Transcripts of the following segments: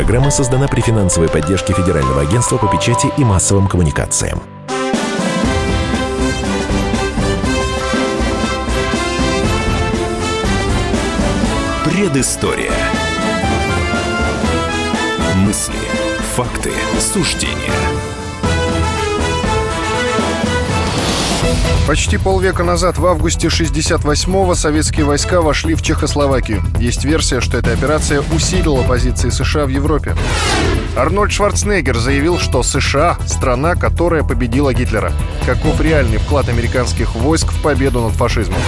Программа создана при финансовой поддержке Федерального агентства по печати и массовым коммуникациям. Предыстория. Мысли, факты, суждения – Почти полвека назад, в августе 68-го, советские войска вошли в Чехословакию. Есть версия, что эта операция усилила позиции США в Европе. Арнольд Шварценеггер заявил, что США – страна, которая победила Гитлера. Каков реальный вклад американских войск в победу над фашизмом?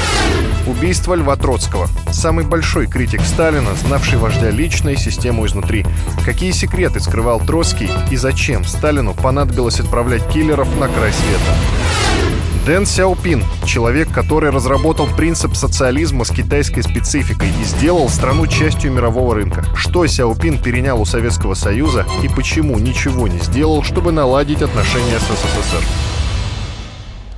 Убийство Льва Троцкого. Самый большой критик Сталина, знавший вождя лично и систему изнутри. Какие секреты скрывал Троцкий и зачем Сталину понадобилось отправлять киллеров на край света? Дэн Сяопин – человек, который разработал принцип социализма с китайской спецификой и сделал страну частью мирового рынка. Что Сяопин перенял у Советского Союза и почему ничего не сделал, чтобы наладить отношения с СССР?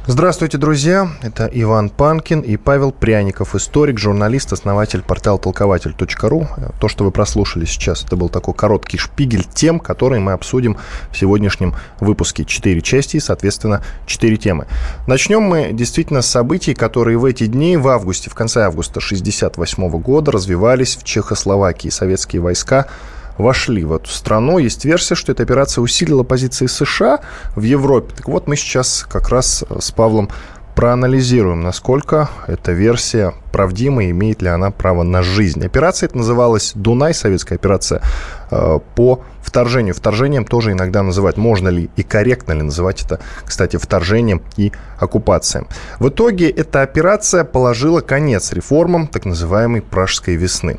Здравствуйте, друзья! Это Иван Панкин и Павел Пряников, историк, журналист, основатель портала толкователь.ру. То, что вы прослушали сейчас, это был такой короткий шпигель тем, которые мы обсудим в сегодняшнем выпуске. Четыре части и, соответственно, четыре темы. Начнем мы действительно с событий, которые в эти дни, в августе, в конце августа 1968 года развивались в Чехословакии. Советские войска вошли в эту страну. Есть версия, что эта операция усилила позиции США в Европе. Так вот, мы сейчас как раз с Павлом проанализируем, насколько эта версия правдима и имеет ли она право на жизнь. Операция это называлась «Дунай», советская операция, э, по вторжению. Вторжением тоже иногда называют, можно ли и корректно ли называть это, кстати, вторжением и оккупацией. В итоге эта операция положила конец реформам так называемой «Пражской весны».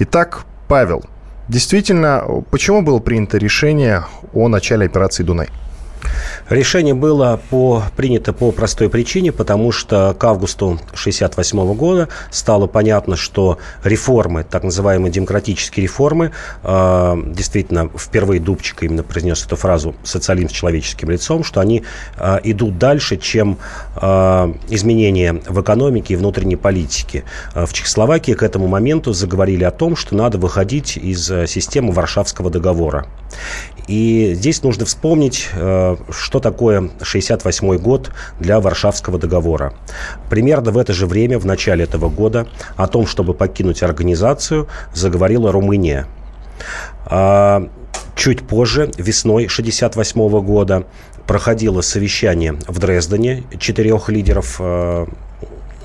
Итак, Павел, Действительно, почему было принято решение о начале операции «Дунай»? Решение было по, принято по простой причине, потому что к августу 1968 года стало понятно, что реформы, так называемые демократические реформы, э, действительно, впервые Дубчик именно произнес эту фразу «социализм с человеческим лицом», что они э, идут дальше, чем э, изменения в экономике и внутренней политике. В Чехословакии к этому моменту заговорили о том, что надо выходить из э, системы Варшавского договора. И здесь нужно вспомнить, э, что такое 68 год для Варшавского договора. Примерно в это же время, в начале этого года, о том, чтобы покинуть организацию, заговорила Румыния. А чуть позже, весной 68 года, проходило совещание в Дрездене четырех лидеров э,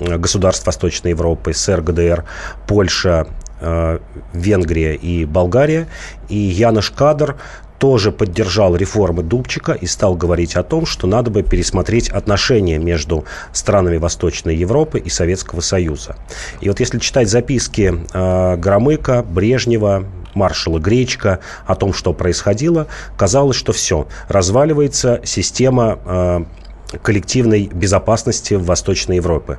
государств Восточной Европы, СССР, ГДР, Польша, э, Венгрия и Болгария. И Янош Кадр тоже поддержал реформы Дубчика и стал говорить о том, что надо бы пересмотреть отношения между странами Восточной Европы и Советского Союза. И вот если читать записки э, Громыка, Брежнева, маршала Гречка о том, что происходило, казалось, что все, разваливается система э, коллективной безопасности в Восточной Европе.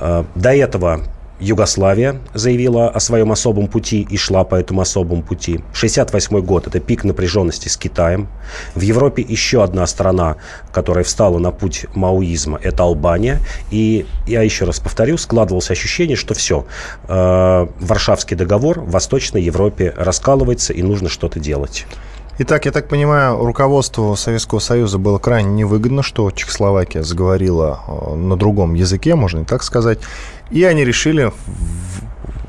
Э, до этого Югославия заявила о своем особом пути и шла по этому особому пути. 68 год – это пик напряженности с Китаем. В Европе еще одна страна, которая встала на путь маоизма – это Албания. И я еще раз повторю, складывалось ощущение, что все, э, Варшавский договор в Восточной Европе раскалывается и нужно что-то делать. Итак, я так понимаю, руководству Советского Союза было крайне невыгодно, что Чехословакия заговорила э, на другом языке, можно и так сказать. И они решили,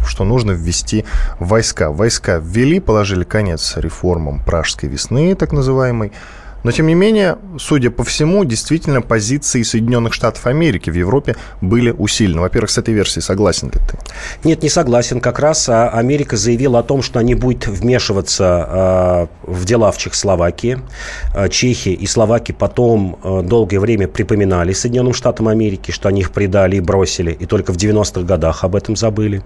что нужно ввести войска. Войска ввели, положили конец реформам Пражской весны, так называемой. Но, тем не менее, судя по всему, действительно позиции Соединенных Штатов Америки в Европе были усилены. Во-первых, с этой версией согласен ли ты? Нет, не согласен. Как раз а, Америка заявила о том, что они будет вмешиваться э, в дела в Чехословакии. Э, Чехия и Словакия потом долгое время припоминали Соединенным Штатам Америки, что они их предали и бросили, и только в 90-х годах об этом забыли.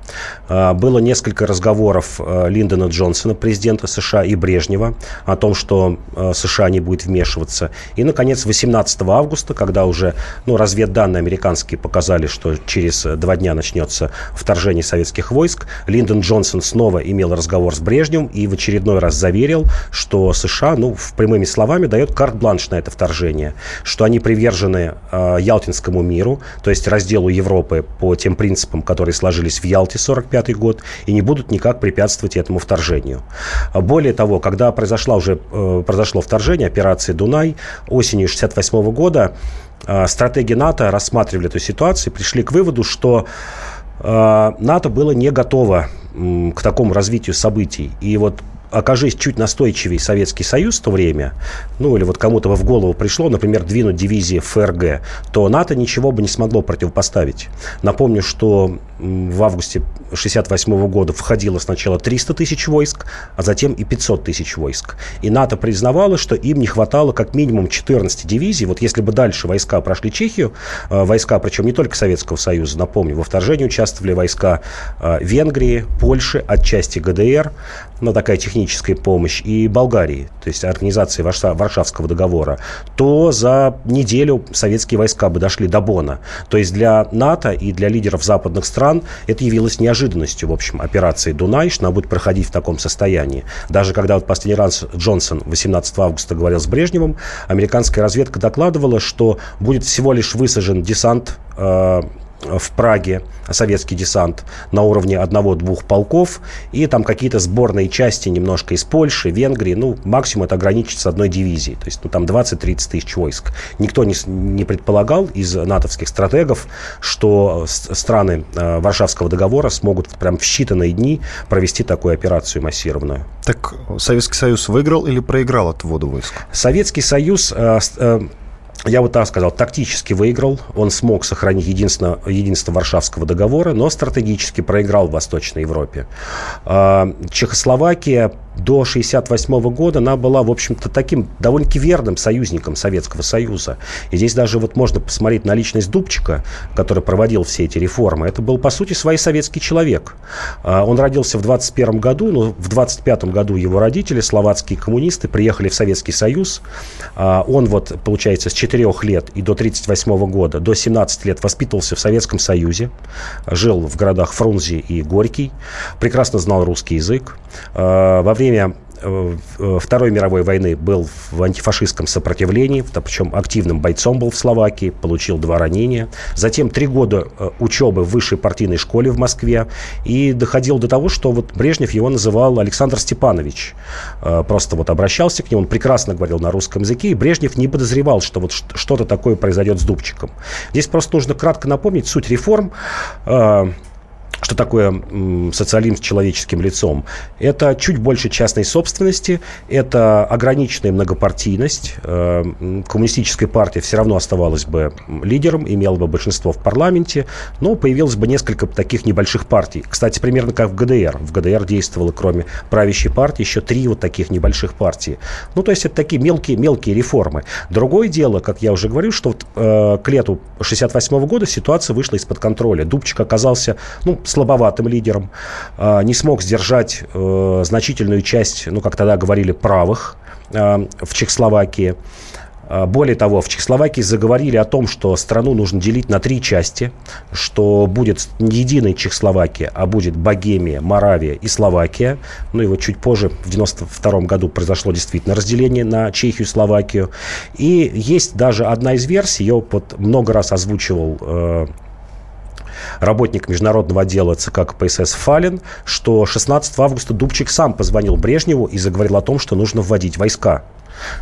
Было несколько разговоров Линдона Джонсона, президента США, и Брежнева о том, что США не будет вмешиваться. И, наконец, 18 августа, когда уже ну, разведданные американские показали, что через два дня начнется вторжение советских войск, Линдон Джонсон снова имел разговор с Брежневым и в очередной раз заверил, что США, ну, в прямыми словами, дает карт-бланш на это вторжение, что они привержены э, Ялтинскому миру, то есть разделу Европы по тем принципам, которые сложились в Ялте 45 год, и не будут никак препятствовать этому вторжению. Более того, когда произошло уже э, произошло вторжение, операции «Дунай», осенью 68 года, э, стратеги НАТО рассматривали эту ситуацию и пришли к выводу, что э, НАТО было не готово к такому развитию событий. И вот окажись чуть настойчивее Советский Союз в то время, ну или вот кому-то в голову пришло, например, двинуть дивизии ФРГ, то НАТО ничего бы не смогло противопоставить. Напомню, что в августе 1968 года входило сначала 300 тысяч войск, а затем и 500 тысяч войск. И НАТО признавало, что им не хватало как минимум 14 дивизий. Вот если бы дальше войска прошли Чехию, э, войска, причем не только Советского Союза, напомню, во вторжении участвовали войска э, Венгрии, Польши, отчасти ГДР, ну, такая техническая помощь, и Болгарии, то есть организации Варшавского договора, то за неделю советские войска бы дошли до Бона. То есть для НАТО и для лидеров западных стран это явилось неожиданностью, в общем, операции «Дунай», что она будет проходить в таком состоянии. Даже когда вот последний раз Джонсон 18 августа говорил с Брежневым, американская разведка докладывала, что будет всего лишь высажен десант э, в Праге советский десант на уровне одного-двух полков, и там какие-то сборные части немножко из Польши, Венгрии, ну, максимум это ограничится одной дивизией, то есть ну, там 20-30 тысяч войск. Никто не, не предполагал из натовских стратегов, что страны э, Варшавского договора смогут прям в считанные дни провести такую операцию массированную. Так Советский Союз выиграл или проиграл отводу войск? Советский Союз э, э, я вот так сказал, тактически выиграл. Он смог сохранить единство, единство Варшавского договора, но стратегически проиграл в Восточной Европе. А, Чехословакия до 1968 года она была, в общем-то, таким довольно-таки верным союзником Советского Союза. И здесь даже вот можно посмотреть на личность Дубчика, который проводил все эти реформы. Это был, по сути, свой советский человек. А, он родился в 21 году, но в 25 году его родители, словацкие коммунисты, приехали в Советский Союз. А, он вот, получается, с 4 лет и до 1938 года, до 17 лет воспитывался в Советском Союзе, жил в городах Фрунзе и Горький, прекрасно знал русский язык. А, во время время э, э, Второй мировой войны был в антифашистском сопротивлении, причем активным бойцом был в Словакии, получил два ранения. Затем три года э, учебы в высшей партийной школе в Москве. И доходил до того, что вот Брежнев его называл Александр Степанович. Просто вот обращался к нему, он прекрасно говорил на русском языке, и Брежнев не подозревал, что вот что-то такое произойдет с Дубчиком. Здесь просто нужно кратко напомнить суть реформ что такое социализм с человеческим лицом? Это чуть больше частной собственности, это ограниченная многопартийность. Э, коммунистическая партия все равно оставалась бы лидером, имела бы большинство в парламенте, но появилось бы несколько таких небольших партий. Кстати, примерно как в ГДР. В ГДР действовало, кроме правящей партии, еще три вот таких небольших партий. Ну, то есть это такие мелкие, мелкие реформы. Другое дело, как я уже говорил, что вот, э, к лету 68 года ситуация вышла из-под контроля. Дубчик оказался, ну, слабоватым лидером, а, не смог сдержать э, значительную часть, ну, как тогда говорили, правых а, в Чехословакии. А, более того, в Чехословакии заговорили о том, что страну нужно делить на три части, что будет не единой Чехословакия, а будет Богемия, Моравия и Словакия. Ну и вот чуть позже, в 92 году, произошло действительно разделение на Чехию и Словакию. И есть даже одна из версий, ее вот много раз озвучивал э, работник международного отдела ЦК КПСС Фалин, что 16 августа Дубчик сам позвонил Брежневу и заговорил о том, что нужно вводить войска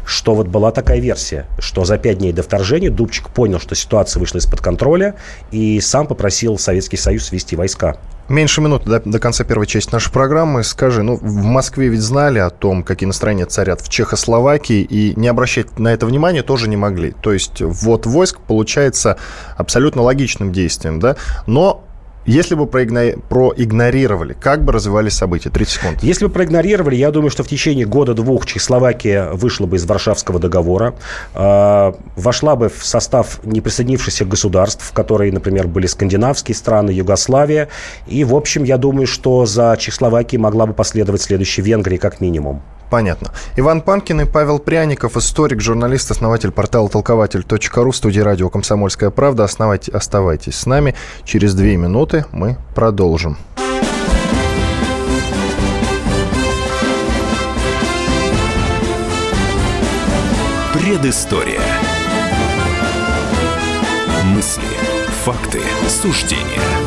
что вот была такая версия, что за пять дней до вторжения Дубчик понял, что ситуация вышла из-под контроля и сам попросил Советский Союз ввести войска. Меньше минуты до, до конца первой части нашей программы. Скажи, ну, в Москве ведь знали о том, какие настроения царят в Чехословакии, и не обращать на это внимания тоже не могли. То есть вот войск получается абсолютно логичным действием, да, но если бы проигнорировали, как бы развивались события? 30 секунд. Если бы проигнорировали, я думаю, что в течение года-двух Чехословакия вышла бы из Варшавского договора, э, вошла бы в состав неприсоединившихся государств, в которые, например, были скандинавские страны, Югославия. И, в общем, я думаю, что за Чехословакией могла бы последовать следующая Венгрия как минимум. Понятно. Иван Панкин и Павел Пряников, историк, журналист, основатель портала толкователь.ру, студии радио «Комсомольская правда». Основайте, оставайтесь с нами. Через две минуты мы продолжим. Предыстория. Мысли, факты, суждения –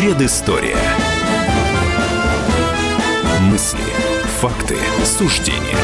Предыстория. Мысли, факты, суждения.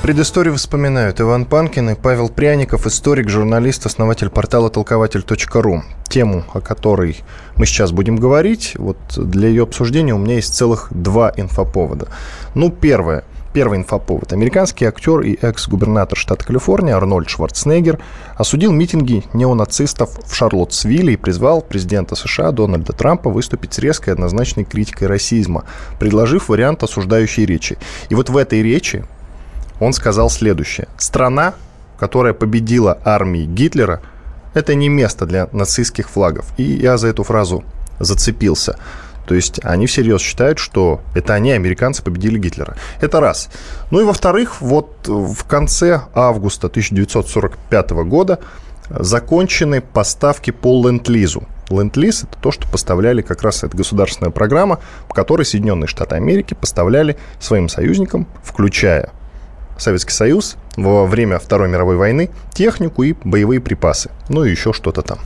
Предысторию вспоминают Иван Панкин и Павел Пряников, историк, журналист, основатель портала толкователь.ру. Тему, о которой мы сейчас будем говорить, вот для ее обсуждения у меня есть целых два инфоповода. Ну, первое. Первый инфоповод. Американский актер и экс-губернатор штата Калифорния Арнольд Шварценеггер осудил митинги неонацистов в Шарлоттсвилле и призвал президента США Дональда Трампа выступить с резкой и однозначной критикой расизма, предложив вариант осуждающей речи. И вот в этой речи он сказал следующее. «Страна, которая победила армии Гитлера, это не место для нацистских флагов». И я за эту фразу зацепился. То есть они всерьез считают, что это они, американцы, победили Гитлера. Это раз. Ну и во-вторых, вот в конце августа 1945 года закончены поставки по Ленд-Лизу. Ленд-лиз – это то, что поставляли как раз эта государственная программа, по которой Соединенные Штаты Америки поставляли своим союзникам, включая Советский Союз, во время Второй мировой войны технику и боевые припасы. Ну и еще что-то там.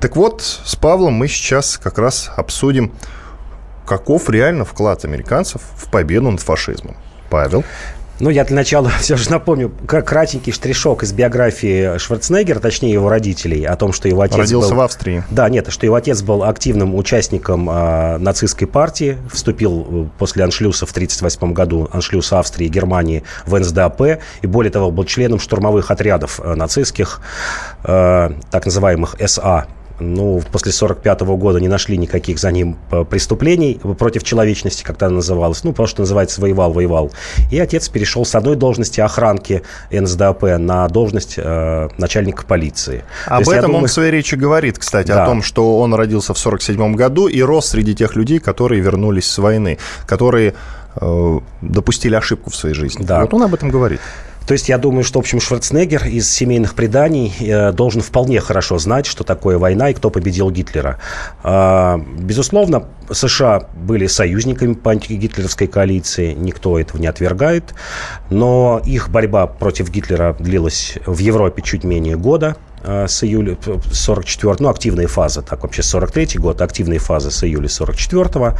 Так вот, с Павлом мы сейчас как раз обсудим каков реально вклад американцев в победу над фашизмом? Павел? Ну, я для начала все же напомню кратенький штришок из биографии Шварценеггера, точнее его родителей, о том, что его отец Родился был... в Австрии. Да, нет, что его отец был активным участником э, нацистской партии, вступил э, после аншлюса в 1938 году, аншлюса Австрии и Германии в НСДАП, и более того, был членом штурмовых отрядов э, нацистских, э, так называемых СА, ну, после 45 года не нашли никаких за ним э, преступлений против человечности, как это называлось. Ну, просто называется воевал, воевал. И отец перешел с одной должности охранки НСДАП на должность э, начальника полиции. Об есть, этом думаю... он в своей речи говорит, кстати, да. о том, что он родился в 47 году и рос среди тех людей, которые вернулись с войны, которые э, допустили ошибку в своей жизни. Да. Вот он об этом говорит. То есть я думаю, что, в общем, Шварценеггер из семейных преданий э, должен вполне хорошо знать, что такое война и кто победил Гитлера. Э, безусловно, США были союзниками по антигитлеровской коалиции, никто этого не отвергает, но их борьба против Гитлера длилась в Европе чуть менее года. Э, с июля 44 ну, активные фазы, так вообще 43 год, активные фазы с июля 44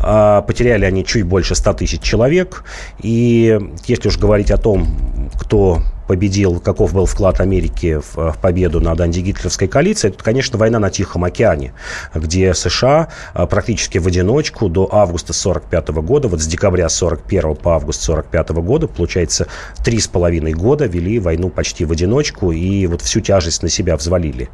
а, Потеряли они чуть больше 100 тысяч человек. И если уж говорить о том, кто победил, каков был вклад Америки в, в победу над антигитлеровской коалицией, это, конечно, война на Тихом океане, где США а, практически в одиночку до августа 45 года, вот с декабря 41 по август 45 года, получается, три с половиной года вели войну почти в одиночку и вот всю тяжесть на себя взвалили.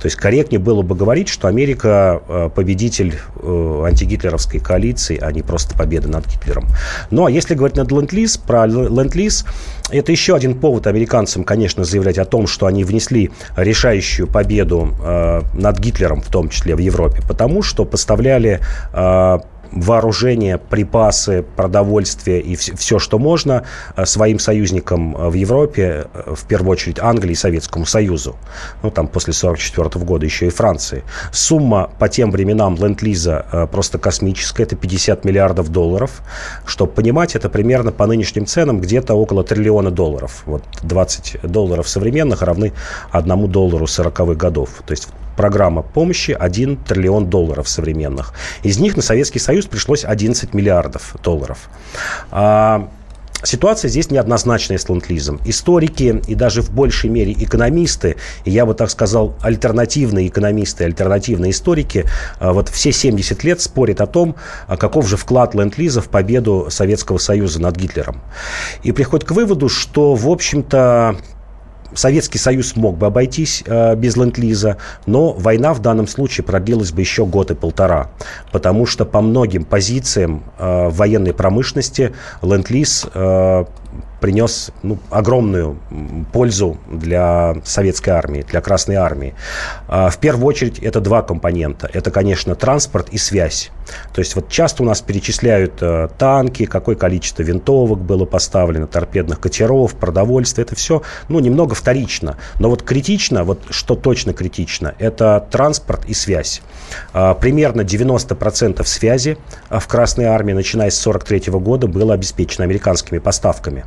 То есть корректнее было бы говорить, что Америка а, победитель э, антигитлеровской коалиции, а не просто победа над Гитлером. Ну, а если говорить над Ленд-Лиз, про Ленд-Лиз, это еще один повод американцам, конечно, заявлять о том, что они внесли решающую победу э, над Гитлером, в том числе в Европе, потому что поставляли э, вооружение, припасы, продовольствие и все, что можно э, своим союзникам э, в Европе, э, в первую очередь Англии и Советскому Союзу. Ну, там после 1944 года еще и Франции. Сумма по тем временам Ленд-Лиза просто космическая, это 50 миллиардов долларов. Чтобы понимать, это примерно по нынешним ценам где-то около триллиона долларов. Вот 20 долларов современных равны одному доллару 40-х годов. То есть программа помощи 1 триллион долларов современных. Из них на Советский Союз пришлось 11 миллиардов долларов. А, Ситуация здесь неоднозначная с ленд-лизом. Историки и даже в большей мере экономисты, и я бы так сказал, альтернативные экономисты, альтернативные историки, а, вот все 70 лет спорят о том, а каков же вклад ленд-лиза в победу Советского Союза над Гитлером. И приходят к выводу, что, в общем-то, Советский Союз мог бы обойтись э, без ленд-лиза, но война в данном случае продлилась бы еще год и полтора, потому что по многим позициям э, военной промышленности ленд-лиз э, принес ну, огромную пользу для советской армии, для Красной армии. А, в первую очередь это два компонента. Это, конечно, транспорт и связь. То есть вот часто у нас перечисляют э, танки, какое количество винтовок было поставлено, торпедных катеров, продовольствие. Это все, ну, немного вторично. Но вот критично, вот что точно критично, это транспорт и связь. А, примерно 90% связи в Красной армии, начиная с 1943 года, было обеспечено американскими поставками.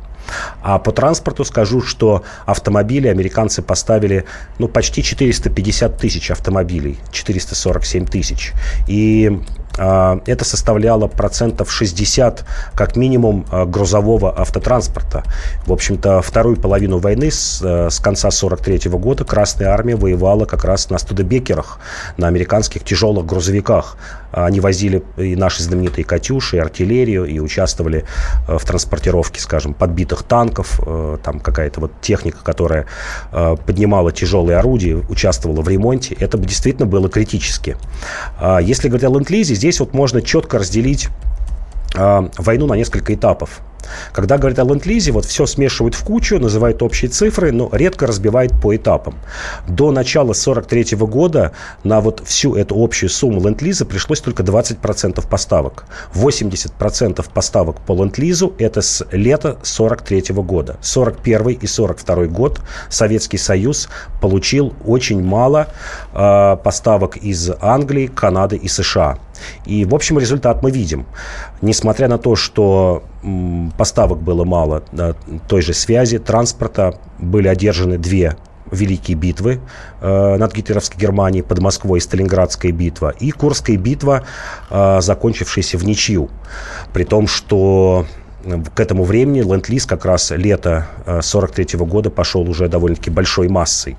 А по транспорту скажу, что автомобили американцы поставили ну, почти 450 тысяч автомобилей, 447 тысяч. И а, это составляло процентов 60 как минимум а, грузового автотранспорта. В общем-то, вторую половину войны с, э, с конца 43 года Красная Армия воевала как раз на студебекерах, на американских тяжелых грузовиках. Они возили и наши знаменитые «Катюши», и артиллерию, и участвовали э, в транспортировке, скажем, подбитых танков, э, там какая-то вот техника, которая поднимала тяжелые орудия, участвовала в ремонте. Это действительно было критически. А если говорить о ленд-лизе, здесь вот можно четко разделить э, войну на несколько этапов. Когда говорят о ленд-лизе, вот все смешивают в кучу, называют общие цифры, но редко разбивают по этапам. До начала 43 года на вот всю эту общую сумму ленд-лиза пришлось только 20% поставок. 80% поставок по ленд-лизу это с лета 43 года. 41 и 42 год Советский Союз получил очень мало э, поставок из Англии, Канады и США. И, в общем, результат мы видим. Несмотря на то, что поставок было мало той же связи, транспорта, были одержаны две великие битвы э, над гитлеровской Германией, под Москвой Сталинградская битва и Курская битва, э, закончившаяся в ничью. При том, что к этому времени ленд-лиз как раз лето 43 э, года пошел уже довольно-таки большой массой.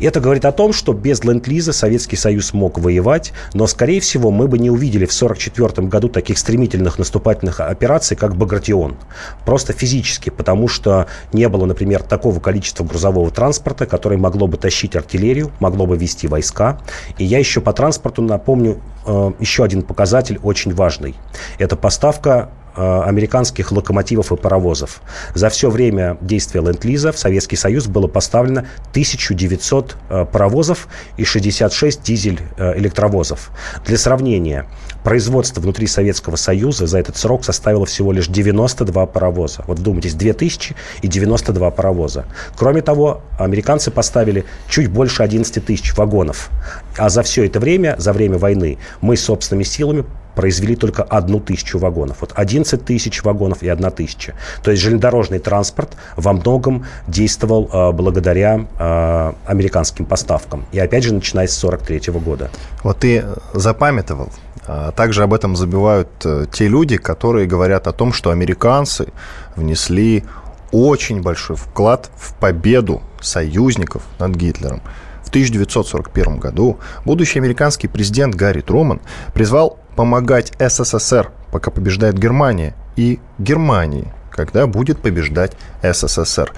И это говорит о том, что без ленд-лиза Советский Союз мог воевать, но, скорее всего, мы бы не увидели в 44 году таких стремительных наступательных операций, как Багратион. Просто физически, потому что не было, например, такого количества грузового транспорта, которое могло бы тащить артиллерию, могло бы вести войска. И я еще по транспорту напомню э, еще один показатель очень важный. Это поставка американских локомотивов и паровозов. За все время действия Ленд-Лиза в Советский Союз было поставлено 1900 э, паровозов и 66 дизель-электровозов. Для сравнения, производство внутри Советского Союза за этот срок составило всего лишь 92 паровоза. Вот вдумайтесь, 2000 и 92 паровоза. Кроме того, американцы поставили чуть больше 11 тысяч вагонов. А за все это время, за время войны, мы собственными силами произвели только одну тысячу вагонов. Вот 11 тысяч вагонов и одна тысяча. То есть железнодорожный транспорт во многом действовал э, благодаря э, американским поставкам. И опять же, начиная с 43 года. Вот ты запамятовал. А также об этом забивают э, те люди, которые говорят о том, что американцы внесли очень большой вклад в победу союзников над Гитлером. В 1941 году будущий американский президент Гарри Труман призвал помогать СССР, пока побеждает Германия, и Германии, когда будет побеждать СССР.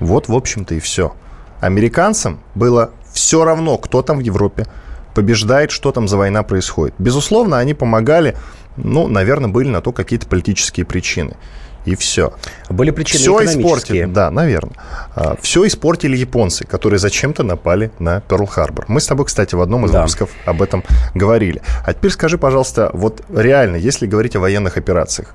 Вот, в общем-то, и все. Американцам было все равно, кто там в Европе побеждает, что там за война происходит. Безусловно, они помогали, ну, наверное, были на то какие-то политические причины и все. Были причины все испортили, да, наверное. А, все испортили японцы, которые зачем-то напали на Перл-Харбор. Мы с тобой, кстати, в одном из да. выпусков об этом говорили. А теперь скажи, пожалуйста, вот реально, если говорить о военных операциях,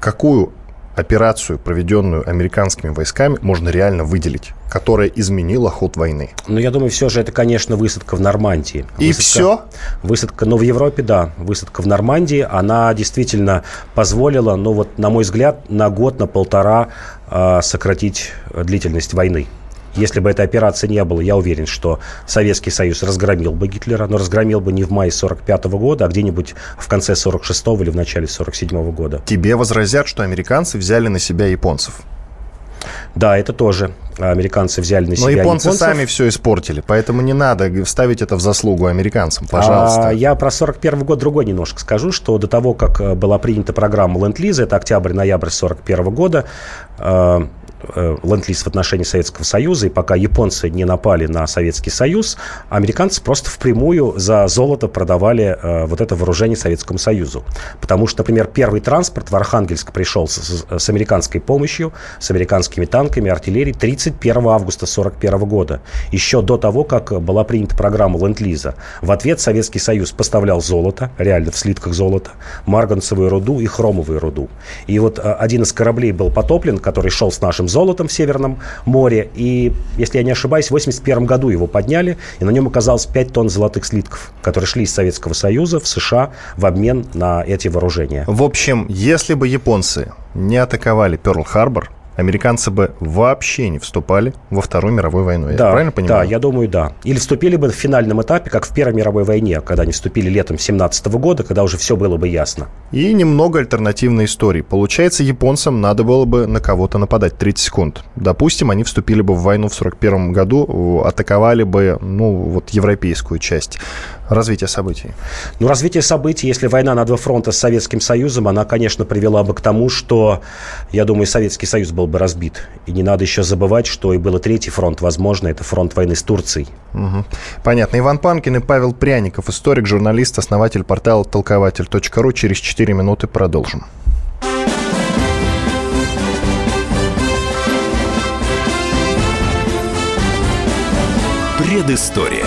какую операцию, проведенную американскими войсками, можно реально выделить, которая изменила ход войны? Ну, я думаю, все же это, конечно, высадка в Нормандии. И высадка, все? Высадка, ну, в Европе, да. Высадка в Нормандии, она действительно позволила, ну, вот, на мой взгляд, на год, на полтора э, сократить длительность войны. Если бы этой операции не было, я уверен, что Советский Союз разгромил бы Гитлера, но разгромил бы не в мае 45 года, а где-нибудь в конце 46 или в начале 47 года. Тебе возразят, что американцы взяли на себя японцев. Да, это тоже американцы взяли на себя. Но японцы японцев. сами все испортили, поэтому не надо ставить это в заслугу американцам, пожалуйста. А, я про 41 год другой немножко скажу, что до того, как э, была принята программа Ленд-Лиза, это октябрь-ноябрь 41 года, Э, ленд-лиз в отношении Советского Союза, и пока японцы не напали на Советский Союз, американцы просто впрямую за золото продавали э, вот это вооружение Советскому Союзу. Потому что, например, первый транспорт в Архангельск пришел с, с американской помощью, с американскими танками, артиллерией 31 августа 1941 года, еще до того, как была принята программа ленд-лиза. В ответ Советский Союз поставлял золото, реально в слитках золота, марганцевую руду и хромовую руду. И вот э, один из кораблей был потоплен, который шел с нашим золотом в Северном море. И, если я не ошибаюсь, в 1981 году его подняли, и на нем оказалось 5 тонн золотых слитков, которые шли из Советского Союза в США в обмен на эти вооружения. В общем, если бы японцы не атаковали Перл-Харбор, американцы бы вообще не вступали во Вторую мировую войну. Я да, правильно понимаю? Да, я думаю, да. Или вступили бы в финальном этапе, как в Первой мировой войне, когда они вступили летом 17 года, когда уже все было бы ясно. И немного альтернативной истории. Получается, японцам надо было бы на кого-то нападать 30 секунд. Допустим, они вступили бы в войну в 41 году, атаковали бы, ну, вот европейскую часть развитие событий? Ну, развитие событий, если война на два фронта с Советским Союзом, она, конечно, привела бы к тому, что, я думаю, Советский Союз был бы разбит. И не надо еще забывать, что и был третий фронт, возможно, это фронт войны с Турцией. Угу. Понятно. Иван Панкин и Павел Пряников, историк, журналист, основатель портала толкователь.ру. Через 4 минуты продолжим. Предыстория.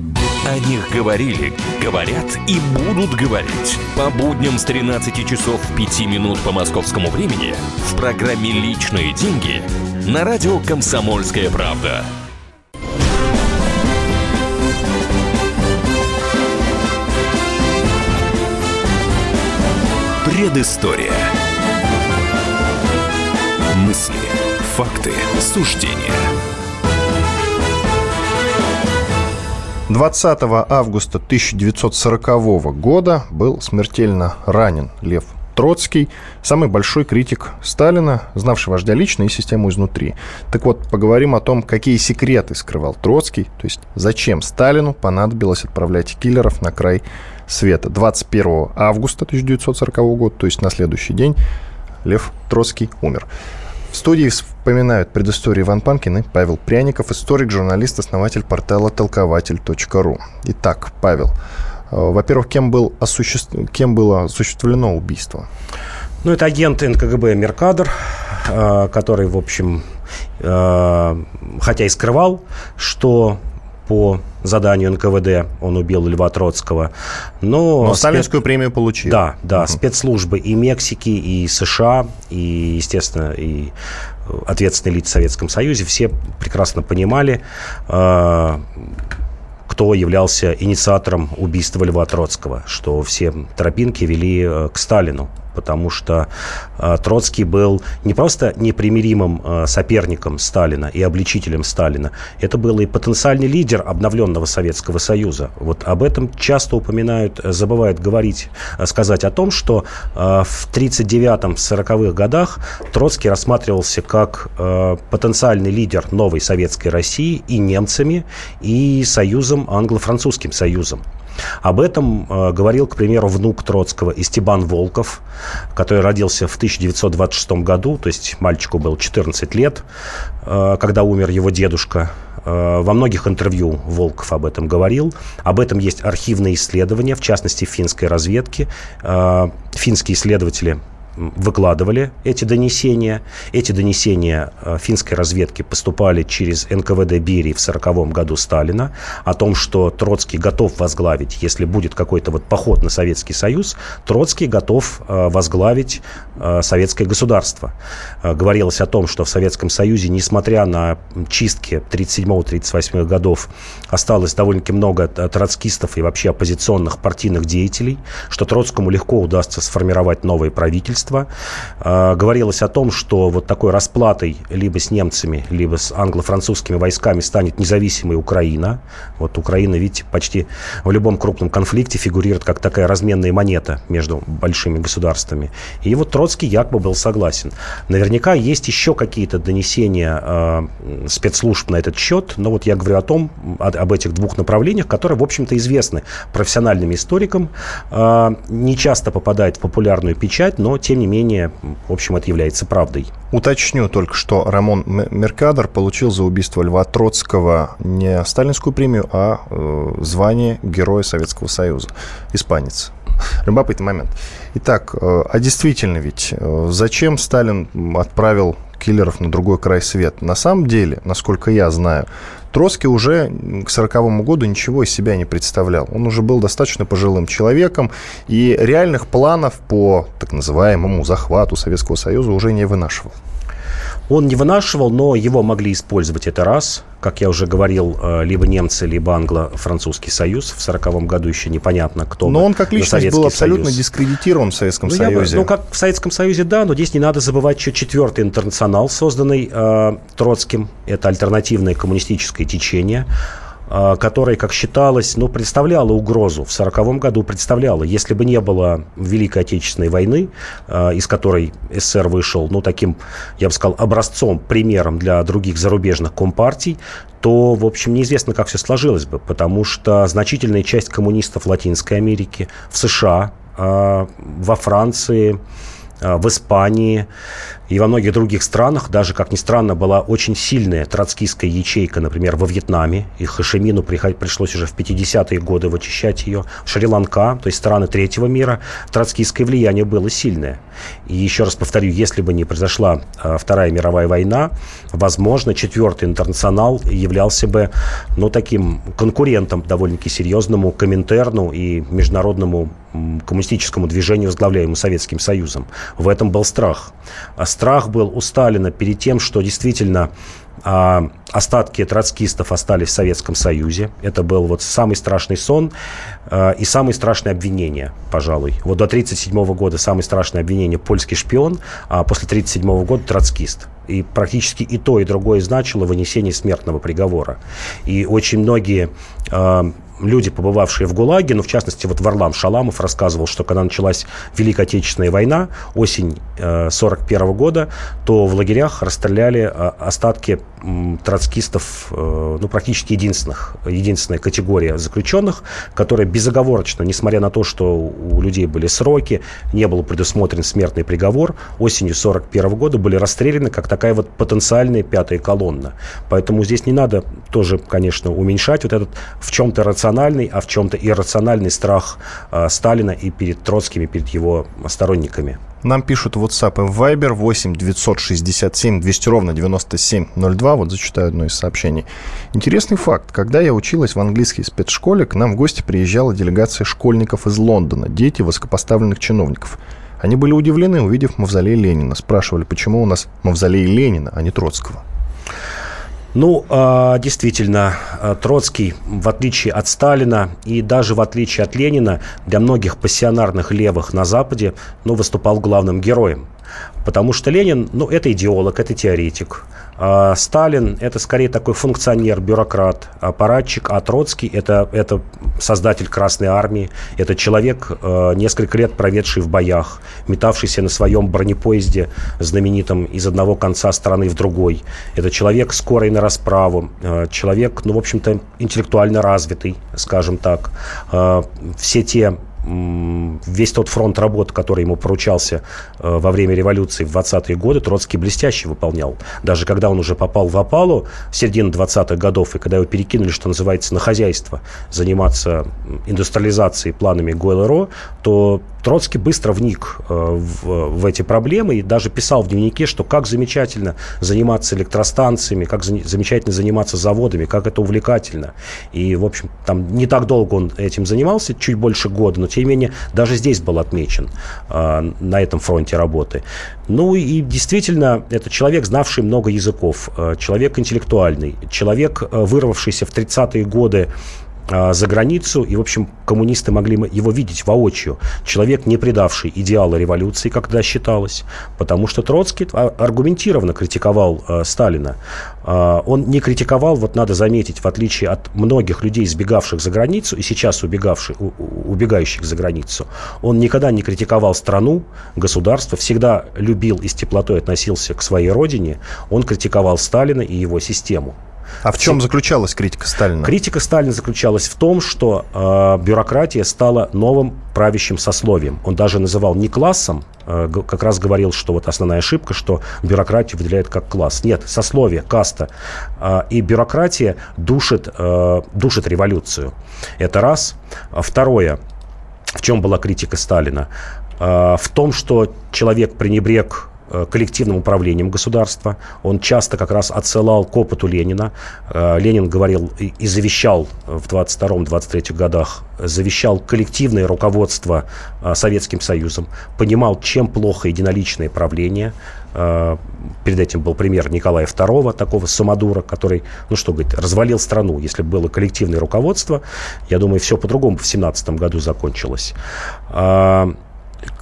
О них говорили, говорят и будут говорить. По будням с 13 часов 5 минут по московскому времени в программе «Личные деньги» на радио «Комсомольская правда». Предыстория. Мысли, факты, суждения – 20 августа 1940 года был смертельно ранен Лев Троцкий, самый большой критик Сталина, знавший вождя лично и систему изнутри. Так вот, поговорим о том, какие секреты скрывал Троцкий, то есть зачем Сталину понадобилось отправлять киллеров на край света. 21 августа 1940 года, то есть на следующий день, Лев Троцкий умер. В студии вспоминают предысторию Иван Панкин и Павел Пряников, историк, журналист, основатель портала толкователь.ру. Итак, Павел, э, во-первых, кем, был осуществ... кем было осуществлено убийство? Ну, это агент НКГБ Меркадор, э, который, в общем, э, хотя и скрывал, что по заданию НКВД он убил Льва Троцкого. Но, но сталинскую спец... премию получил. Да, да, угу. спецслужбы и Мексики, и США, и, естественно, и ответственные лица в Советском Союзе все прекрасно понимали, э, кто являлся инициатором убийства Льва Троцкого, что все тропинки вели э, к Сталину потому что э, Троцкий был не просто непримиримым э, соперником Сталина и обличителем Сталина, это был и потенциальный лидер обновленного Советского Союза. Вот об этом часто упоминают, э, забывают говорить, э, сказать о том, что э, в 39-40-х годах Троцкий рассматривался как э, потенциальный лидер новой советской России и немцами, и союзом, англо-французским союзом. Об этом э, говорил, к примеру, внук Троцкого Истебан Волков, который родился в 1926 году, то есть мальчику было 14 лет, э, когда умер его дедушка. Э, во многих интервью Волков об этом говорил. Об этом есть архивные исследования, в частности, финской разведки. Э, финские исследователи выкладывали эти донесения. Эти донесения э, финской разведки поступали через НКВД Берии в 1940 году Сталина о том, что Троцкий готов возглавить, если будет какой-то вот поход на Советский Союз, Троцкий готов э, возглавить э, советское государство. Говорилось о том, что в Советском Союзе, несмотря на чистки 1937-1938 годов, осталось довольно-таки много троцкистов и вообще оппозиционных партийных деятелей, что Троцкому легко удастся сформировать новое правительство. А, говорилось о том, что вот такой расплатой либо с немцами, либо с англо-французскими войсками станет независимая Украина. Вот Украина, видите, почти в любом крупном конфликте фигурирует как такая разменная монета между большими государствами. И вот Троцкий якобы был согласен. Наверняка есть еще какие-то донесения э, спецслужб на этот счет, но вот я говорю о том, о, об этих двух направлениях, которые, в общем-то, известны профессиональным историкам, э, не часто попадают в популярную печать, но, тем не менее, в общем, это является правдой. Уточню только, что Рамон Меркадор получил за убийство Льва Троцкого не сталинскую премию, а э, звание Героя Советского Союза. Испанец. Любопытный момент. Итак, э, а действительно ведь, э, зачем Сталин отправил киллеров на другой край света? На самом деле, насколько я знаю, Троцкий уже к сороковому году ничего из себя не представлял. Он уже был достаточно пожилым человеком, и реальных планов по так называемому захвату Советского Союза уже не вынашивал. Он не вынашивал, но его могли использовать это раз. Как я уже говорил, э, либо немцы, либо англо-французский союз. В 1940 году еще непонятно, кто Но он как личность был абсолютно союз. дискредитирован в Советском ну, Союзе. Я, ну, как в Советском Союзе, да, но здесь не надо забывать еще четвертый интернационал, созданный э, Троцким. Это альтернативное коммунистическое течение. А, которая, как считалось, ну, представляла угрозу. В 1940 году представляла. Если бы не было Великой Отечественной войны, а, из которой СССР вышел, ну, таким, я бы сказал, образцом, примером для других зарубежных компартий, то, в общем, неизвестно, как все сложилось бы, потому что значительная часть коммунистов Латинской Америки, в США, а, во Франции, в Испании и во многих других странах, даже, как ни странно, была очень сильная троцкистская ячейка, например, во Вьетнаме. И Хашимину пришлось уже в 50-е годы вычищать ее. Шри-Ланка, то есть страны третьего мира, троцкистское влияние было сильное. И еще раз повторю, если бы не произошла а, Вторая мировая война, возможно, Четвертый интернационал являлся бы, ну, таким конкурентом довольно-таки серьезному Коминтерну и международному коммунистическому движению, возглавляемому Советским Союзом. В этом был страх. Страх был у Сталина перед тем, что действительно а, остатки троцкистов остались в Советском Союзе. Это был вот самый страшный сон а, и самые страшные обвинения, пожалуй. Вот до 1937 года самое страшное обвинение – польский шпион, а после 1937 года – троцкист. И практически и то, и другое значило вынесение смертного приговора. И очень многие а, люди, побывавшие в ГУЛАГе, ну, в частности, вот Варлам Шаламов рассказывал, что когда началась Великая Отечественная война, осень 1941 э, года, то в лагерях расстреляли э, остатки троцкистов, э, ну, практически единственных, единственная категория заключенных, которая безоговорочно, несмотря на то, что у людей были сроки, не был предусмотрен смертный приговор, осенью 1941 года были расстреляны как такая вот потенциальная пятая колонна. Поэтому здесь не надо тоже, конечно, уменьшать вот этот в чем-то рациональный, а в чем-то иррациональный страх э, Сталина и перед Троцким, и перед его сторонниками. Нам пишут в WhatsApp и Viber 8 967 200 ровно 9702. Вот зачитаю одно из сообщений. Интересный факт. Когда я училась в английской спецшколе, к нам в гости приезжала делегация школьников из Лондона, дети высокопоставленных чиновников. Они были удивлены, увидев мавзолей Ленина. Спрашивали, почему у нас мавзолей Ленина, а не Троцкого. Ну, а, действительно, а, Троцкий, в отличие от Сталина и даже в отличие от Ленина, для многих пассионарных левых на Западе, ну, выступал главным героем. Потому что Ленин, ну, это идеолог, это теоретик. А Сталин – это скорее такой функционер, бюрократ, аппаратчик, а Троцкий – это, это создатель Красной Армии, это человек, э, несколько лет проведший в боях, метавшийся на своем бронепоезде, знаменитом из одного конца страны в другой. Это человек скорый на расправу, э, человек, ну, в общем-то, интеллектуально развитый, скажем так. Э, все те весь тот фронт работ, который ему поручался э, во время революции в 20-е годы, Троцкий блестяще выполнял. Даже когда он уже попал в опалу в середине 20-х годов, и когда его перекинули, что называется, на хозяйство, заниматься индустриализацией планами ГОЛРО, то Троцкий быстро вник э, в, в эти проблемы и даже писал в дневнике, что как замечательно заниматься электростанциями, как за, замечательно заниматься заводами, как это увлекательно. И, в общем, там не так долго он этим занимался, чуть больше года, но, тем не менее, даже здесь был отмечен э, на этом фронте работы. Ну и действительно, это человек, знавший много языков, э, человек интеллектуальный, человек, э, вырвавшийся в 30-е годы за границу, и, в общем, коммунисты могли его видеть воочию. Человек, не предавший идеала революции, как тогда считалось, потому что Троцкий а, аргументированно критиковал э, Сталина. Э, он не критиковал, вот надо заметить, в отличие от многих людей, сбегавших за границу и сейчас убегавших, у, убегающих за границу, он никогда не критиковал страну, государство, всегда любил и с теплотой относился к своей родине, он критиковал Сталина и его систему. А в чем заключалась критика Сталина? Критика Сталина заключалась в том, что э, бюрократия стала новым правящим сословием. Он даже называл не классом, э, как раз говорил, что вот основная ошибка, что бюрократию выделяет как класс. Нет, сословие, каста. Э, и бюрократия душит, э, душит революцию. Это раз. Второе. В чем была критика Сталина? Э, в том, что человек пренебрег коллективным управлением государства. Он часто как раз отсылал к опыту Ленина. Э, Ленин говорил и завещал в 22-23 годах, завещал коллективное руководство э, Советским Союзом, понимал, чем плохо единоличное правление. Перед этим был пример Николая II, такого самодура, который, ну что говорить, развалил страну. Если бы было коллективное руководство, я думаю, все по-другому в 17 году закончилось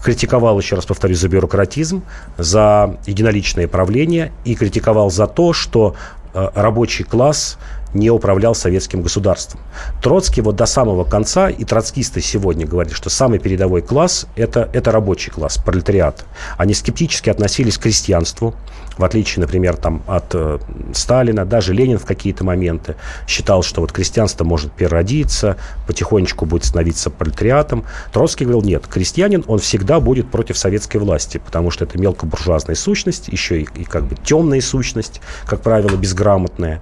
критиковал, еще раз повторюсь, за бюрократизм, за единоличное правление и критиковал за то, что э, рабочий класс не управлял советским государством. Троцкий вот до самого конца, и троцкисты сегодня говорят, что самый передовой класс это, – это рабочий класс, пролетариат. Они скептически относились к крестьянству, в отличие, например, там, от э, Сталина, даже Ленин в какие-то моменты считал, что вот крестьянство может переродиться, потихонечку будет становиться пролетариатом. Троцкий говорил, нет, крестьянин, он всегда будет против советской власти, потому что это мелкобуржуазная сущность, еще и, и как бы темная сущность, как правило, безграмотная.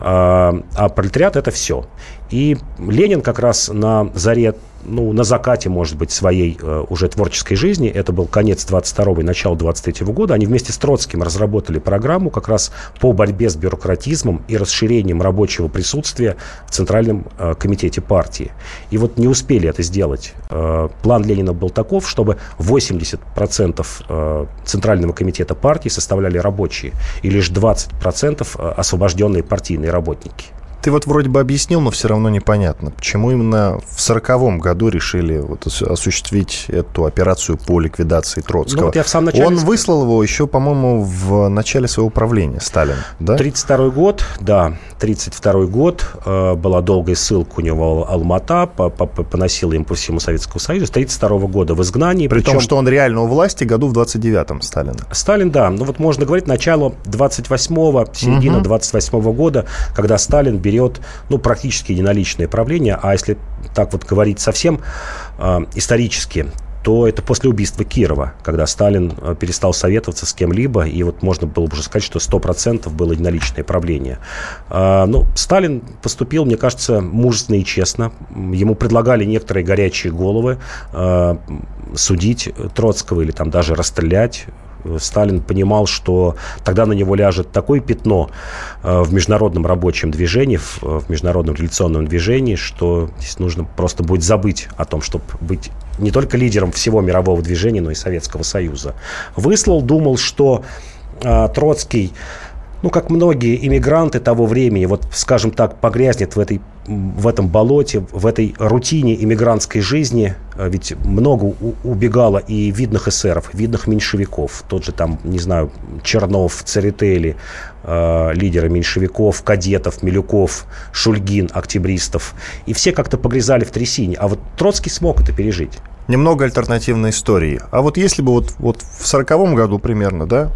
А, а пролетариат это все. И Ленин как раз на заре ну, на закате, может быть, своей э, уже творческой жизни, это был конец 22-го и начало 23-го года, они вместе с Троцким разработали программу как раз по борьбе с бюрократизмом и расширением рабочего присутствия в Центральном э, комитете партии. И вот не успели это сделать. Э, план Ленина был таков, чтобы 80% э, Центрального комитета партии составляли рабочие, и лишь 20% э, освобожденные партийные работники. Ты вот вроде бы объяснил, но все равно непонятно, почему именно в сороковом году решили вот осуществить эту операцию по ликвидации Троцкого. Ну, вот я в самом начале... Он выслал его еще, по-моему, в начале своего правления, Сталин, да? 32 год, да, 32 год. Э, была долгая ссылка у него Алмата, по -по поносила им по всему Советскому Союзу. С 32 года в изгнании. При причем... том, что он реально у власти году в 29-м Сталин. Сталин, да. Ну вот можно говорить начало 28-го, середина угу. 28-го года, когда Сталин берет, ну, практически единоличное правление, а если так вот говорить совсем э, исторически, то это после убийства Кирова, когда Сталин э, перестал советоваться с кем-либо, и вот можно было бы уже сказать, что 100% было единоличное правление. А, ну, Сталин поступил, мне кажется, мужественно и честно. Ему предлагали некоторые горячие головы а, судить Троцкого или там даже расстрелять. Сталин понимал, что тогда на него ляжет такое пятно э, в международном рабочем движении, в международном революционном движении, что здесь нужно просто будет забыть о том, чтобы быть не только лидером всего мирового движения, но и Советского Союза. Выслал, думал, что э, Троцкий ну, как многие иммигранты того времени, вот, скажем так, погрязнет в этой в этом болоте, в этой рутине иммигрантской жизни, э, ведь много убегало и видных эсеров, видных меньшевиков, тот же там, не знаю, Чернов, Церетели, э, лидеры меньшевиков, кадетов, Милюков, Шульгин, октябристов, и все как-то погрязали в трясине, а вот Троцкий смог это пережить. Немного альтернативной истории. А вот если бы вот, вот в сороковом году примерно, да,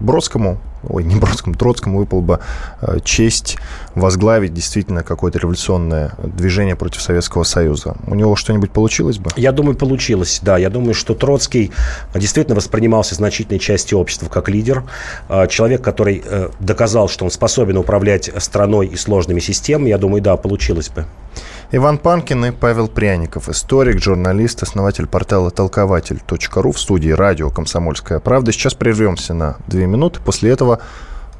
Бродскому ой, не Бродскому, Троцкому выпал бы э, честь возглавить действительно какое-то революционное движение против Советского Союза. У него что-нибудь получилось бы? Я думаю, получилось, да. Я думаю, что Троцкий действительно воспринимался значительной частью общества как лидер. А, человек, который э, доказал, что он способен управлять страной и сложными системами. Я думаю, да, получилось бы. Иван Панкин и Павел Пряников, историк, журналист, основатель портала толкователь.ру в студии радио «Комсомольская правда». Сейчас прервемся на две минуты. После этого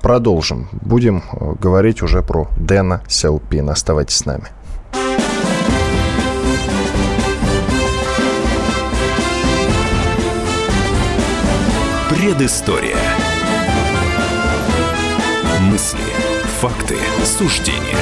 продолжим. Будем э, говорить уже про Дэна Сяопина. Оставайтесь с нами. Предыстория. Мысли, факты, суждения –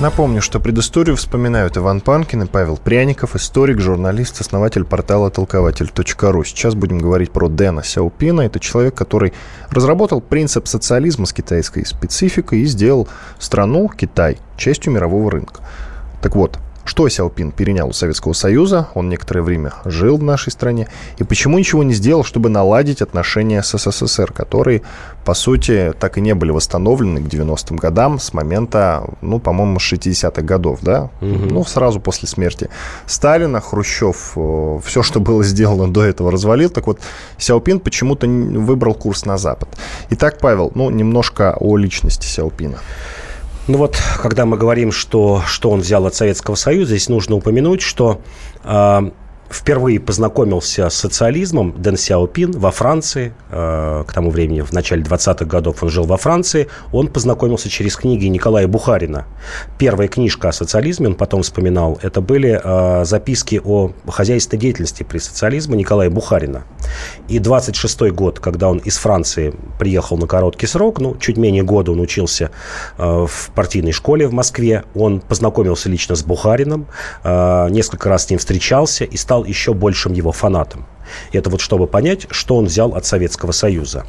Напомню, что предысторию вспоминают Иван Панкин и Павел Пряников, историк, журналист, основатель портала толкователь.ру. Сейчас будем говорить про Дэна Сяопина. Это человек, который разработал принцип социализма с китайской спецификой и сделал страну, Китай, частью мирового рынка. Так вот, что Сяопин перенял у Советского Союза, он некоторое время жил в нашей стране, и почему ничего не сделал, чтобы наладить отношения с СССР, которые, по сути, так и не были восстановлены к 90-м годам с момента, ну, по-моему, 60-х годов, да? Угу. Ну, сразу после смерти Сталина, Хрущев, э, все, что было сделано до этого, развалил. Так вот, Сяопин почему-то выбрал курс на Запад. Итак, Павел, ну, немножко о личности Сяопина. Ну вот, когда мы говорим, что, что он взял от Советского Союза, здесь нужно упомянуть, что э, впервые познакомился с социализмом Дэн Сяопин во Франции. Э, к тому времени, в начале 20-х годов он жил во Франции. Он познакомился через книги Николая Бухарина. Первая книжка о социализме, он потом вспоминал, это были э, записки о хозяйственной деятельности при социализме Николая Бухарина. И 26-й год, когда он из Франции приехал на короткий срок, ну, чуть менее года он учился э, в партийной школе в Москве, он познакомился лично с Бухарином, несколько раз с ним встречался и стал стал еще большим его фанатом. Это вот чтобы понять, что он взял от Советского Союза.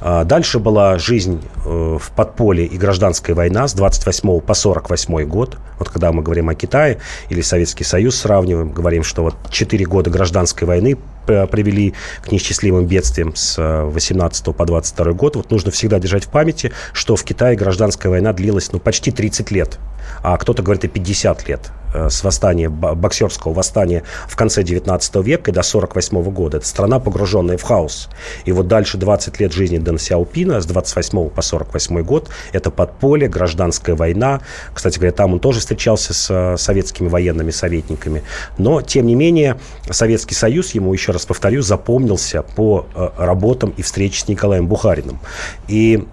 А, дальше была жизнь э, в подполье и гражданская война с 28 по 48 год. Вот когда мы говорим о Китае или Советский Союз сравниваем, говорим, что вот 4 года гражданской войны привели к неисчислимым бедствиям с 18 по 22 год. Вот нужно всегда держать в памяти, что в Китае гражданская война длилась ну, почти 30 лет, а кто-то говорит и 50 лет. Э, с восстания, боксерского восстания в конце 19 века и до 48 года. Это страна, погруженная в хаос. И вот дальше 20 лет жизни Дэн Сяопина с 28 по 48 год. Это подполье, гражданская война. Кстати говоря, там он тоже встречался с э, советскими военными советниками. Но, тем не менее, Советский Союз ему, еще раз повторю, запомнился по э, работам и встрече с Николаем Бухариным. И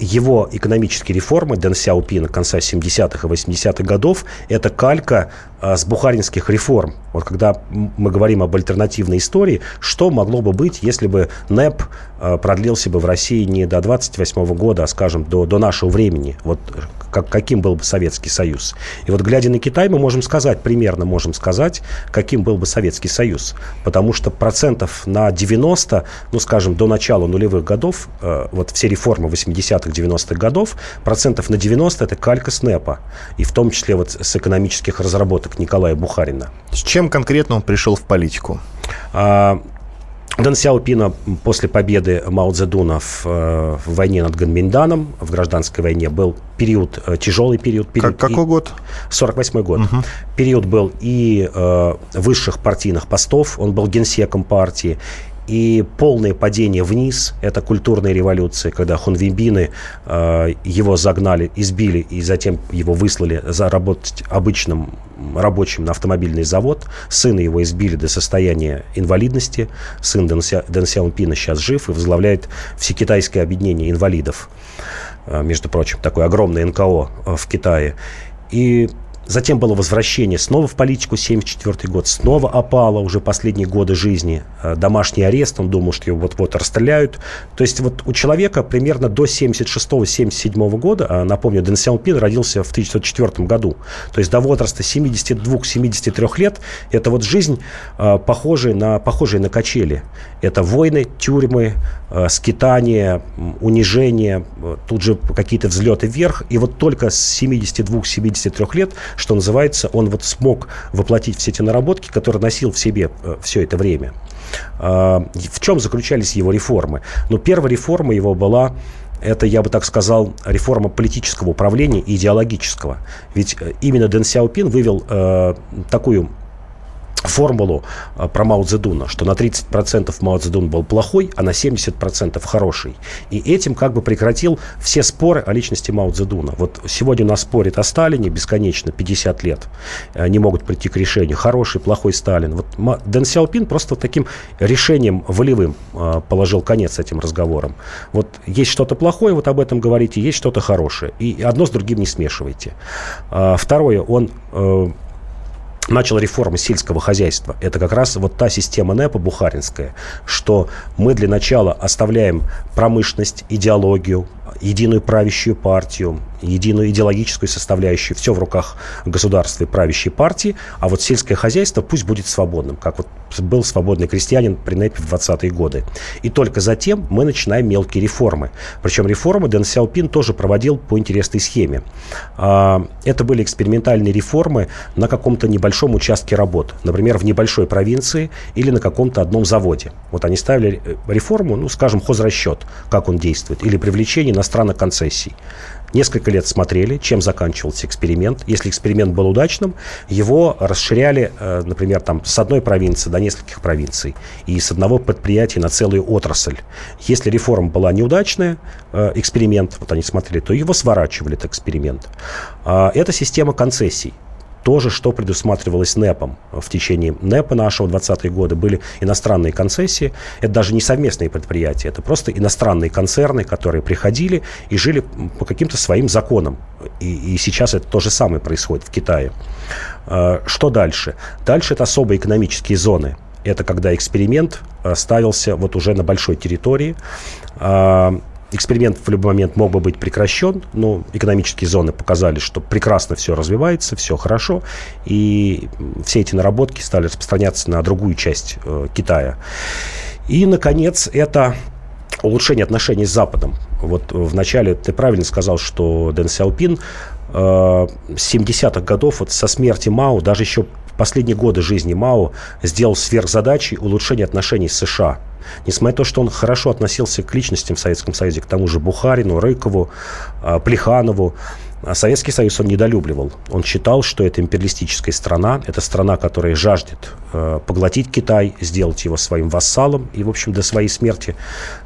его экономические реформы Дэн Сяопина конца 70-х и 80-х годов – это калька с бухаринских реформ. Вот когда мы говорим об альтернативной истории, что могло бы быть, если бы НЭП а, продлился бы в России не до 28 года, а, скажем, до, до нашего времени? Вот как, каким был бы Советский Союз? И вот глядя на Китай, мы можем сказать, примерно можем сказать, каким был бы Советский Союз. Потому что процентов на 90, ну, скажем, до начала нулевых годов, вот все реформы 80-х, 90-х годов, процентов на 90 это калька СНЭПа. И в том числе вот с экономических разработок Николая Бухарина. С чем конкретно он пришел в политику? А, Дэн Сяопина после победы Мао Цзэдуна в, э, в войне над Ганминданом, в гражданской войне, был период, э, тяжелый период. период как, какой год? 48 год. Угу. Период был и э, высших партийных постов, он был генсеком партии, и полное падение вниз – это культурная революция, когда хунвейбины э, его загнали, избили и затем его выслали заработать обычным рабочим на автомобильный завод. Сына его избили до состояния инвалидности. Сын Дэн, Ся, Дэн Сяопина сейчас жив и возглавляет Всекитайское объединение инвалидов. Э, между прочим, такое огромное НКО э, в Китае. И Затем было возвращение снова в политику, 74 год, снова опало уже последние годы жизни. Э, домашний арест, он думал, что его вот-вот расстреляют. То есть вот у человека примерно до 76-77 года, а напомню, Дэн Сяопин родился в 1904 году, то есть до возраста 72-73 лет, это вот жизнь, э, похожая на, похожая на качели. Это войны, тюрьмы, э, скитания, унижение, тут же какие-то взлеты вверх. И вот только с 72-73 лет что называется, он вот смог воплотить все эти наработки, которые носил в себе э, все это время. А, в чем заключались его реформы? Ну, первая реформа его была это, я бы так сказал, реформа политического управления и идеологического. Ведь э, именно Дэн Сяопин вывел э, такую формулу э, про Мао Цзэдуна, что на 30% Мао Цзэдун был плохой, а на 70% хороший. И этим как бы прекратил все споры о личности Мао Цзэдуна. Вот сегодня у нас спорят о Сталине бесконечно, 50 лет. Не могут прийти к решению. Хороший, плохой Сталин. Вот Дэн Сяопин просто таким решением волевым э, положил конец этим разговорам. Вот есть что-то плохое, вот об этом говорите, есть что-то хорошее. И одно с другим не смешивайте. А второе, он э, начал реформы сельского хозяйства. Это как раз вот та система НЭПа бухаринская, что мы для начала оставляем промышленность, идеологию, единую правящую партию, единую идеологическую составляющую, все в руках государства и правящей партии, а вот сельское хозяйство пусть будет свободным, как вот был свободный крестьянин при НЭПе в 20-е годы. И только затем мы начинаем мелкие реформы. Причем реформы Дэн Сяопин тоже проводил по интересной схеме. А, это были экспериментальные реформы на каком-то небольшом участке работ. Например, в небольшой провинции или на каком-то одном заводе. Вот они ставили э, реформу, ну, скажем, хозрасчет, как он действует, или привлечение иностранных концессий. Несколько лет смотрели, чем заканчивался эксперимент. Если эксперимент был удачным, его расширяли, э, например, там, с одной провинции до нескольких провинций и с одного предприятия на целую отрасль. Если реформа была неудачная, э, эксперимент, вот они смотрели, то его сворачивали, этот эксперимент. А, это система концессий тоже, что предусматривалось НЭПом. В течение НЭПа нашего 20-е годы были иностранные концессии. Это даже не совместные предприятия, это просто иностранные концерны, которые приходили и жили по каким-то своим законам. И, и сейчас это то же самое происходит в Китае. А, что дальше? Дальше это особые экономические зоны. Это когда эксперимент а, ставился вот уже на большой территории. Эксперимент в любой момент мог бы быть прекращен, но экономические зоны показали, что прекрасно все развивается, все хорошо, и все эти наработки стали распространяться на другую часть э, Китая. И, наконец, это улучшение отношений с Западом. Вот вначале ты правильно сказал, что Дэн Сяопин э, с 70-х годов, вот со смерти Мао, даже еще последние годы жизни Мао, сделал сверхзадачей улучшение отношений с США – Несмотря на то, что он хорошо относился к личностям в Советском Союзе, к тому же Бухарину, Рыкову, а, Плеханову, а Советский Союз он недолюбливал. Он считал, что это империалистическая страна, это страна, которая жаждет э, поглотить Китай, сделать его своим вассалом. И, в общем, до своей смерти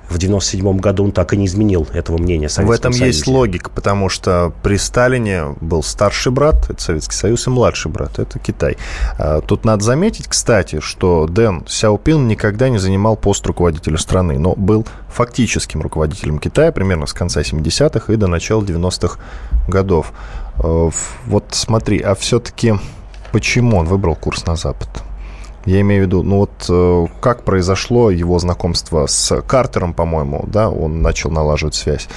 в 1997 году он так и не изменил этого мнения В этом Союзе. есть логика, потому что при Сталине был старший брат, это Советский Союз, и младший брат, это Китай. А, тут надо заметить, кстати, что Дэн Сяопин никогда не занимал пост руководителя страны, но был фактическим руководителем Китая примерно с конца 70-х и до начала 90-х годов. А, вот смотри, а все-таки почему он выбрал курс на Запад? Я имею в виду, ну вот э, как произошло его знакомство с Картером, по-моему, да, он начал налаживать связь.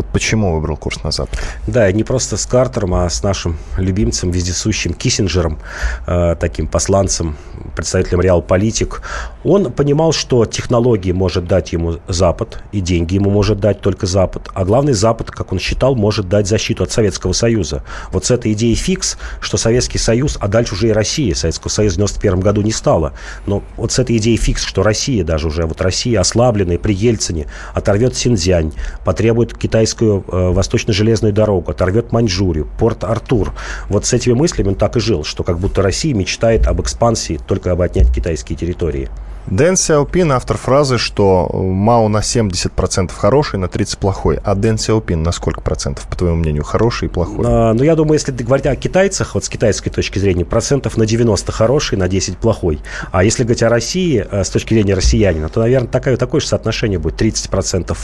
Вот почему выбрал курс на Запад? Да, не просто с Картером, а с нашим любимцем, вездесущим Киссинджером, э, таким посланцем, представителем Реал-Политик. Он понимал, что технологии может дать ему Запад, и деньги ему может дать только Запад. А главный Запад, как он считал, может дать защиту от Советского Союза. Вот с этой идеей фикс, что Советский Союз, а дальше уже и Россия, Советского Союза в 91 году не стало. Но вот с этой идеей фикс, что Россия даже уже, вот Россия ослабленная при Ельцине, оторвет Синьцзянь, потребует Китай китайскую э, восточно-железную дорогу, оторвет Маньчжурию, порт Артур. Вот с этими мыслями он так и жил, что как будто Россия мечтает об экспансии, только об отнять китайские территории. Дэн Сяопин, автор фразы, что Мао на 70% хороший, на 30% плохой. А Дэн Сяопин на сколько процентов, по твоему мнению, хороший и плохой? А, ну, я думаю, если говорить о китайцах, вот с китайской точки зрения, процентов на 90 хороший, на 10 плохой. А если говорить о России, э, с точки зрения россиянина, то, наверное, такое, такое же соотношение будет. 30%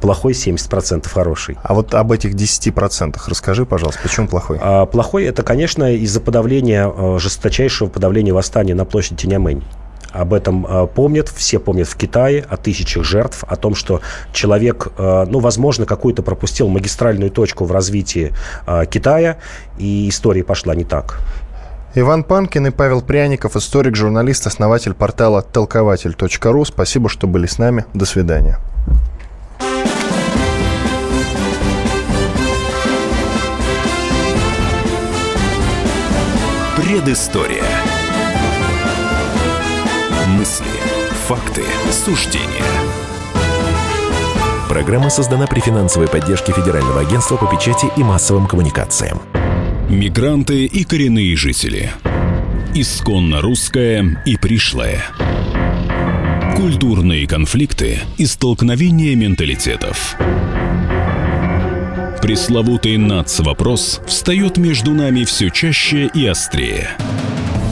плохой, 70% хороший. А вот об этих 10% расскажи, пожалуйста, почему плохой? А, плохой – это, конечно, из-за подавления, э, жесточайшего подавления восстания на площади Тяньаньмэнь. Об этом э, помнят, все помнят в Китае, о тысячах жертв, о том, что человек, э, ну, возможно, какую-то пропустил магистральную точку в развитии э, Китая, и история пошла не так. Иван Панкин и Павел Пряников, историк, журналист, основатель портала толкователь.ру. Спасибо, что были с нами. До свидания. Предыстория. Мысли, факты, суждения. Программа создана при финансовой поддержке Федерального агентства по печати и массовым коммуникациям. Мигранты и коренные жители. Исконно русская и пришлая. Культурные конфликты и столкновения менталитетов. Пресловутый НАЦ-вопрос встает между нами все чаще и острее.